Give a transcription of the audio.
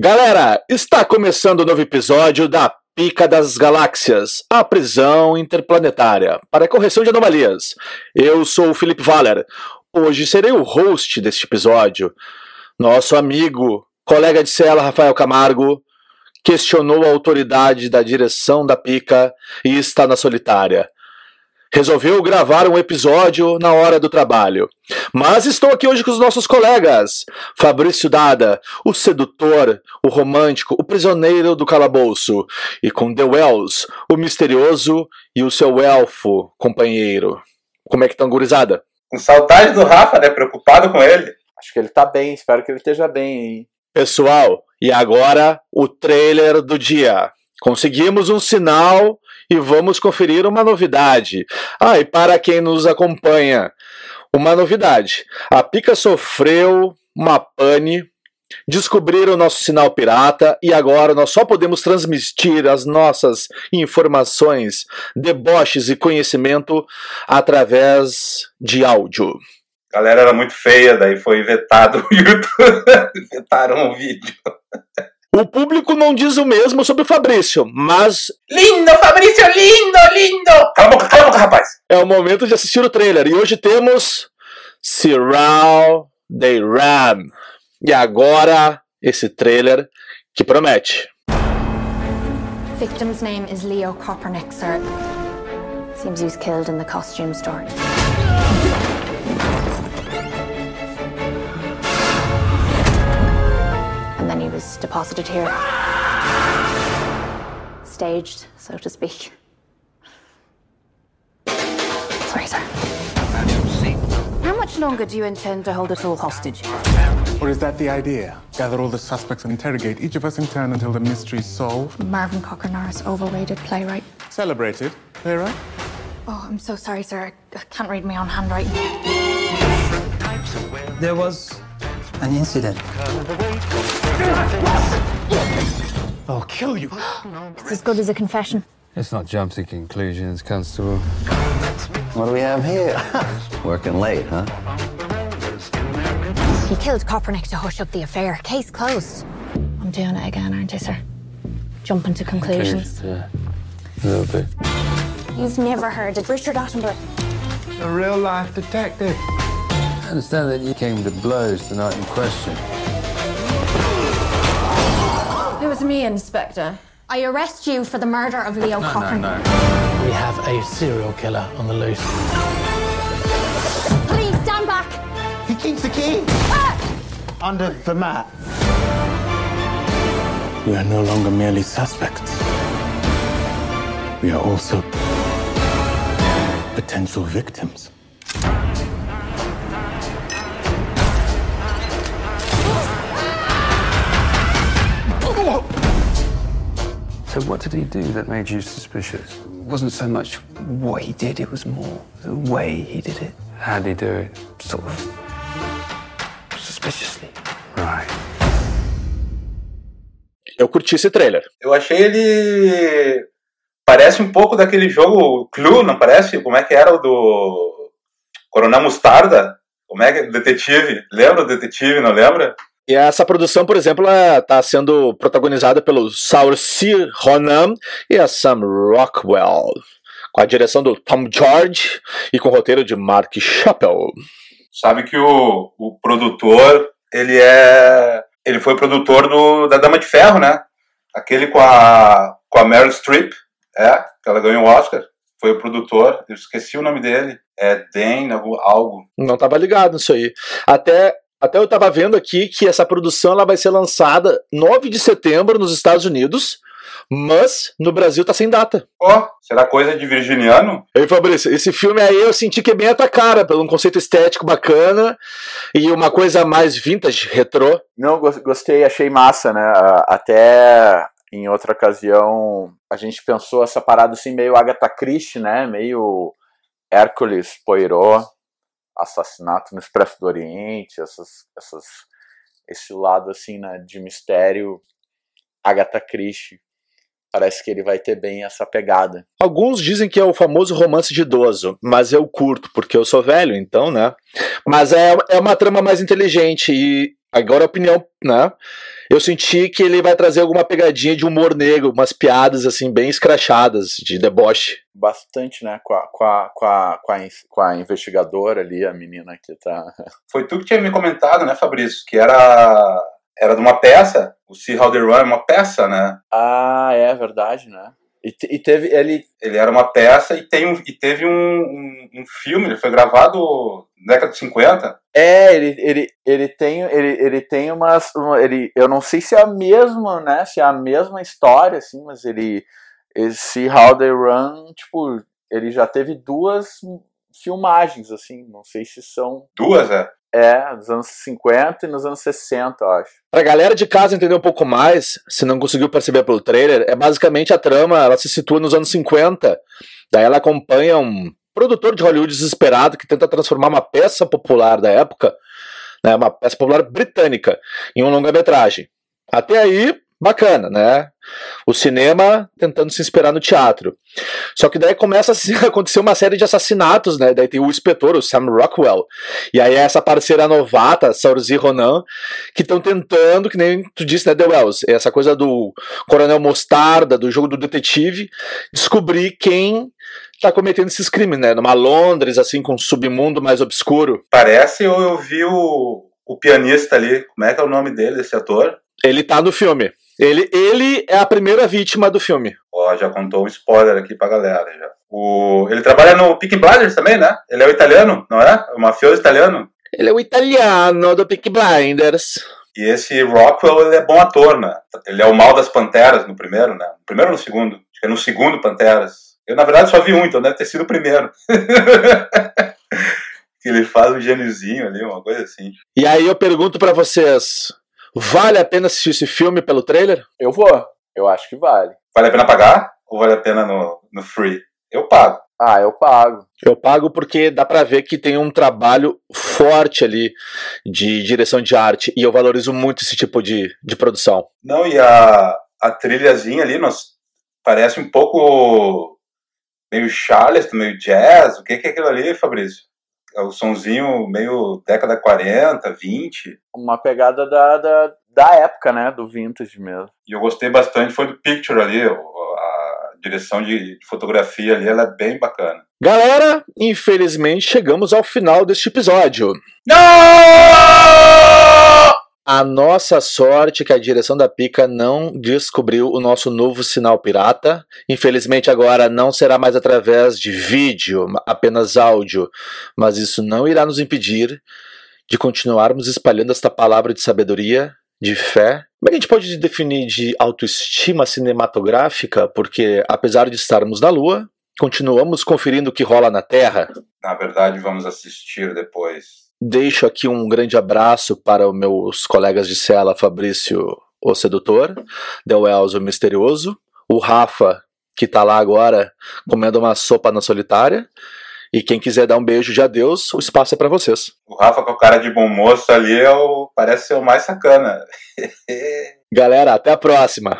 Galera, está começando o um novo episódio da Pica das Galáxias, a prisão interplanetária, para correção de anomalias. Eu sou o Felipe Valer. Hoje serei o host deste episódio. Nosso amigo, colega de cela Rafael Camargo, questionou a autoridade da direção da Pica e está na solitária resolveu gravar um episódio na hora do trabalho. Mas estou aqui hoje com os nossos colegas: Fabrício Dada, o sedutor, o romântico, o prisioneiro do calabouço, e com The Wells, o misterioso e o seu elfo companheiro. Como é que estão, gurizada? Com saudade do Rafa, né? Preocupado com ele. Acho que ele tá bem, espero que ele esteja bem aí. Pessoal, e agora o trailer do dia. Conseguimos um sinal e vamos conferir uma novidade. Ah, e para quem nos acompanha, uma novidade. A Pica sofreu uma pane, descobriram o nosso sinal pirata e agora nós só podemos transmitir as nossas informações, deboches e conhecimento através de áudio. A galera era muito feia, daí foi vetado o YouTube. Vetaram o vídeo. O público não diz o mesmo sobre o Fabrício, mas. Lindo, Fabrício, lindo, lindo! Cala a boca, cala a boca, rapaz! É o momento de assistir o trailer. E hoje temos. Cyril They Ram. E agora, esse trailer que promete. Victim's name is Leo Kopernik, sir. Seems he was killed in the costume store. Was deposited here. Staged, so to speak. Sorry, sir. How much longer do you intend to hold us all hostage? Or is that the idea? Gather all the suspects and interrogate each of us in turn until the mystery's solved? Marvin Cocker Norris, overrated playwright. Celebrated playwright? Oh, I'm so sorry, sir. I can't read my own handwriting. There was an incident. I'll kill you. It's as good as a confession. Let's not jump to conclusions, Constable. What do we have here? Working late, huh? He killed Kopernik to hush up the affair. Case closed. I'm doing it again, aren't I, sir? Jumping to conclusions. Yeah, a little bit. You've never heard of Richard Attenborough. A real life detective. I understand that you came to blows the night in question. Was me, Inspector. I arrest you for the murder of Leo No, Cochran. no, no. We have a serial killer on the loose. Please stand back. He keeps the key ah! under the mat. We are no longer merely suspects. We are also potential victims. So what did he do that made you suspicious? It wasn't so much what he did, it was more the way he did it. How'd he do it? Sort of suspiciously. Right. Eu curti esse trailer. Eu achei ele. Parece um pouco daquele jogo Clue, não parece? Como é que era o do. Coronel Mostarda? Como é que. Detetive. Lembra o detetive, não lembra? E essa produção, por exemplo, está sendo protagonizada pelo Saoirse Ronan e a Sam Rockwell, com a direção do Tom George e com o roteiro de Mark Chappell. Sabe que o, o produtor, ele é. Ele foi produtor do, da Dama de Ferro, né? Aquele com a, com a Meryl Streep, é, que ela ganhou o Oscar. Foi o produtor, eu esqueci o nome dele. É Dan, algo. algo. Não estava ligado nisso aí. Até até eu estava vendo aqui que essa produção ela vai ser lançada 9 de setembro nos Estados Unidos, mas no Brasil tá sem data. Ó, oh, será coisa de virginiano? Ei, Fabrício, esse filme aí eu senti que é bem a tua cara, pelo um conceito estético bacana e uma coisa mais vintage, retrô. Não, gostei, achei massa, né? Até em outra ocasião a gente pensou essa parada assim meio Agatha Christie, né? Meio Hércules Poirot assassinato no Expresso do Oriente, essas, essas, esse lado assim né, de mistério, Agatha Christie. Parece que ele vai ter bem essa pegada. Alguns dizem que é o famoso romance de idoso, mas eu curto, porque eu sou velho, então, né? Mas é, é uma trama mais inteligente e agora a opinião, né? eu senti que ele vai trazer alguma pegadinha de humor negro, umas piadas assim bem escrachadas de deboche. Bastante, né? Com a, com a, com a, com a, com a investigadora ali, a menina que tá. Foi tu que tinha me comentado, né, Fabrício? Que era, era de uma peça. O See How They Run é uma peça, né? Ah, é verdade, né? E, e, teve ele. Ele era uma peça e, tem um, e teve um, um, um, filme, ele foi gravado na década de 50. É, ele, ele, ele tem. Ele, ele tem umas. Ele, eu não sei se é a mesma, né? Se é a mesma história, assim, mas ele. Esse How They Run, tipo, ele já teve duas filmagens, assim, não sei se são. Duas, é? É, nos anos 50 e nos anos 60, eu acho. Pra galera de casa entender um pouco mais, se não conseguiu perceber pelo trailer, é basicamente a trama, ela se situa nos anos 50. Daí ela acompanha um produtor de Hollywood desesperado que tenta transformar uma peça popular da época, né, uma peça popular britânica, em um longa-metragem. Até aí, bacana, né? O cinema tentando se inspirar no teatro. Só que daí começa a acontecer uma série de assassinatos, né? Daí tem o inspetor, o Sam Rockwell. E aí é essa parceira novata, Saoirse Ronan, que estão tentando, que nem tu disse, né, The Wells, essa coisa do Coronel Mostarda, do jogo do detetive, descobrir quem tá cometendo esses crimes, né? Numa Londres, assim, com um submundo mais obscuro. Parece eu, eu vi o, o pianista ali, como é que é o nome dele, esse ator? Ele tá no filme. Ele, ele é a primeira vítima do filme. Ó, já contou um spoiler aqui pra galera já. O, ele trabalha no Peaky Blinders também, né? Ele é o italiano, não é? O mafioso italiano. Ele é o italiano do Peaky Blinders. E esse Rockwell, ele é bom ator, né? Ele é o mal das Panteras no primeiro, né? No primeiro ou no segundo? Acho que é no segundo Panteras. Eu, na verdade, só vi um, então deve ter sido o primeiro. que ele faz um gêniozinho ali, uma coisa assim. E aí eu pergunto para vocês, Vale a pena assistir esse filme pelo trailer? Eu vou. Eu acho que vale. Vale a pena pagar? Ou vale a pena no, no free? Eu pago. Ah, eu pago. Eu pago porque dá pra ver que tem um trabalho forte ali de direção de arte e eu valorizo muito esse tipo de, de produção. Não, e a, a trilhazinha ali nós, parece um pouco meio Charleston, meio jazz. O que, que é aquilo ali, Fabrício? É o sonzinho meio década 40, 20. Uma pegada da, da, da época, né? Do vintage mesmo. E eu gostei bastante, foi do Picture ali, a direção de fotografia ali, ela é bem bacana. Galera, infelizmente chegamos ao final deste episódio. Não! A nossa sorte é que a direção da Pica não descobriu o nosso novo sinal pirata. Infelizmente agora não será mais através de vídeo, apenas áudio, mas isso não irá nos impedir de continuarmos espalhando esta palavra de sabedoria, de fé. Como é que a gente pode definir de autoestima cinematográfica? Porque apesar de estarmos na Lua, continuamos conferindo o que rola na Terra. Na verdade, vamos assistir depois. Deixo aqui um grande abraço para os meus colegas de cela, Fabrício, o sedutor, Del Elzo, o misterioso, o Rafa, que está lá agora comendo uma sopa na solitária, e quem quiser dar um beijo de adeus, o espaço é para vocês. O Rafa com a cara de bom moço ali é o... parece ser o mais sacana. Galera, até a próxima.